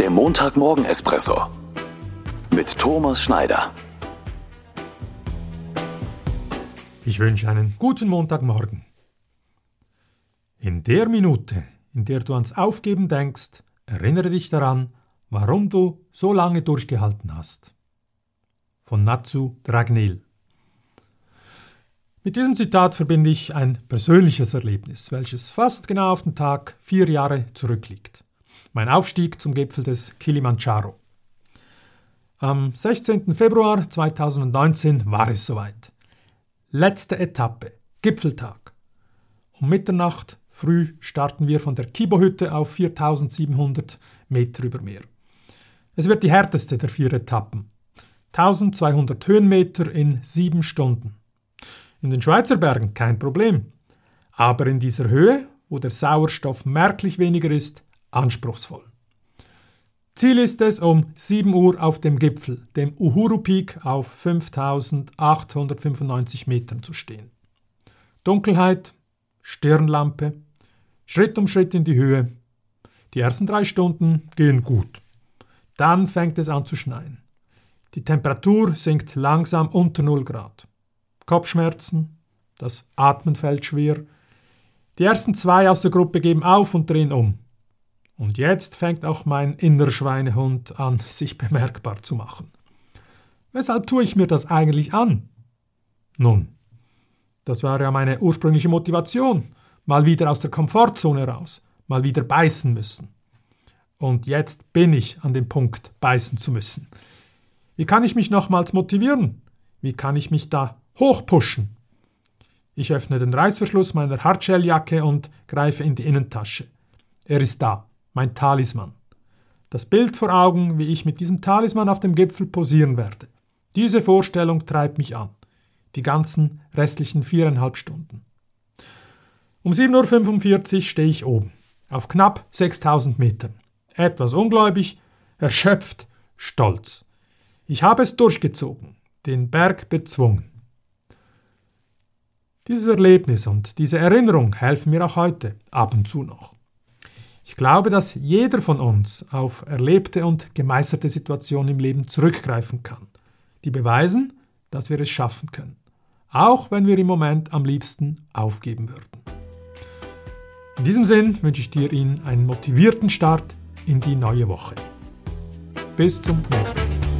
Der Montagmorgen-Espresso mit Thomas Schneider. Ich wünsche einen guten Montagmorgen. In der Minute, in der du ans Aufgeben denkst, erinnere dich daran, warum du so lange durchgehalten hast. Von Natsu Dragnel. Mit diesem Zitat verbinde ich ein persönliches Erlebnis, welches fast genau auf den Tag vier Jahre zurückliegt. Mein Aufstieg zum Gipfel des Kilimanjaro. Am 16. Februar 2019 war es soweit. Letzte Etappe, Gipfeltag. Um Mitternacht früh starten wir von der Kibo-Hütte auf 4700 Meter über Meer. Es wird die härteste der vier Etappen. 1200 Höhenmeter in sieben Stunden. In den Schweizer Bergen kein Problem. Aber in dieser Höhe, wo der Sauerstoff merklich weniger ist, anspruchsvoll. Ziel ist es, um 7 Uhr auf dem Gipfel, dem Uhuru Peak, auf 5895 Metern zu stehen. Dunkelheit, Stirnlampe, Schritt um Schritt in die Höhe. Die ersten drei Stunden gehen gut. Dann fängt es an zu schneien. Die Temperatur sinkt langsam unter 0 Grad. Kopfschmerzen, das Atmen fällt schwer. Die ersten zwei aus der Gruppe geben auf und drehen um. Und jetzt fängt auch mein innerer Schweinehund an, sich bemerkbar zu machen. Weshalb tue ich mir das eigentlich an? Nun, das war ja meine ursprüngliche Motivation, mal wieder aus der Komfortzone raus, mal wieder beißen müssen. Und jetzt bin ich an dem Punkt, beißen zu müssen. Wie kann ich mich nochmals motivieren? Wie kann ich mich da hochpushen? Ich öffne den Reißverschluss meiner Hardshelljacke und greife in die Innentasche. Er ist da mein Talisman. Das Bild vor Augen, wie ich mit diesem Talisman auf dem Gipfel posieren werde. Diese Vorstellung treibt mich an. Die ganzen restlichen viereinhalb Stunden. Um 7.45 Uhr stehe ich oben, auf knapp 6000 Metern. Etwas ungläubig, erschöpft, stolz. Ich habe es durchgezogen, den Berg bezwungen. Dieses Erlebnis und diese Erinnerung helfen mir auch heute ab und zu noch. Ich glaube, dass jeder von uns auf erlebte und gemeisterte Situationen im Leben zurückgreifen kann, die beweisen, dass wir es schaffen können, auch wenn wir im Moment am liebsten aufgeben würden. In diesem Sinn wünsche ich dir Ihnen einen motivierten Start in die neue Woche. Bis zum nächsten Mal.